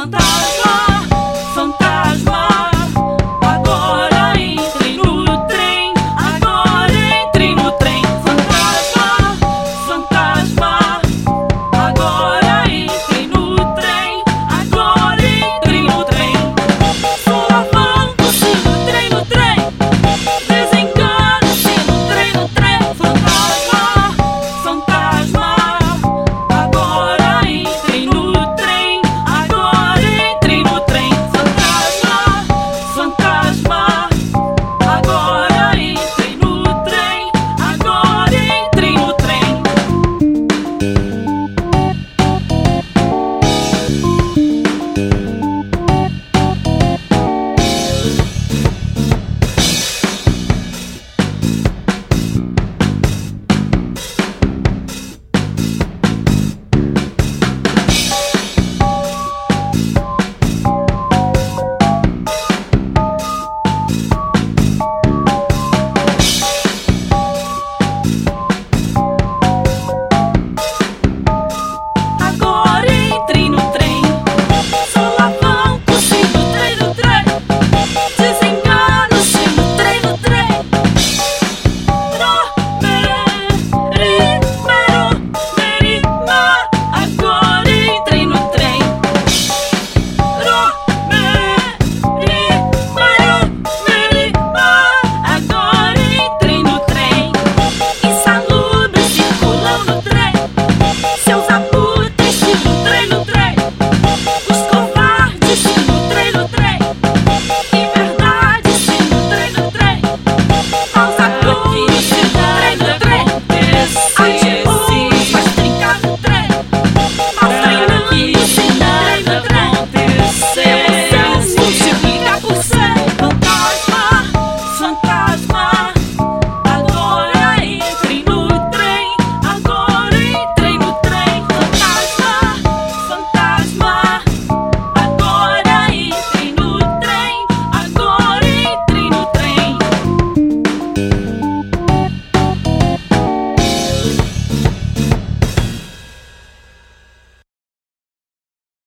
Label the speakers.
Speaker 1: fantasma.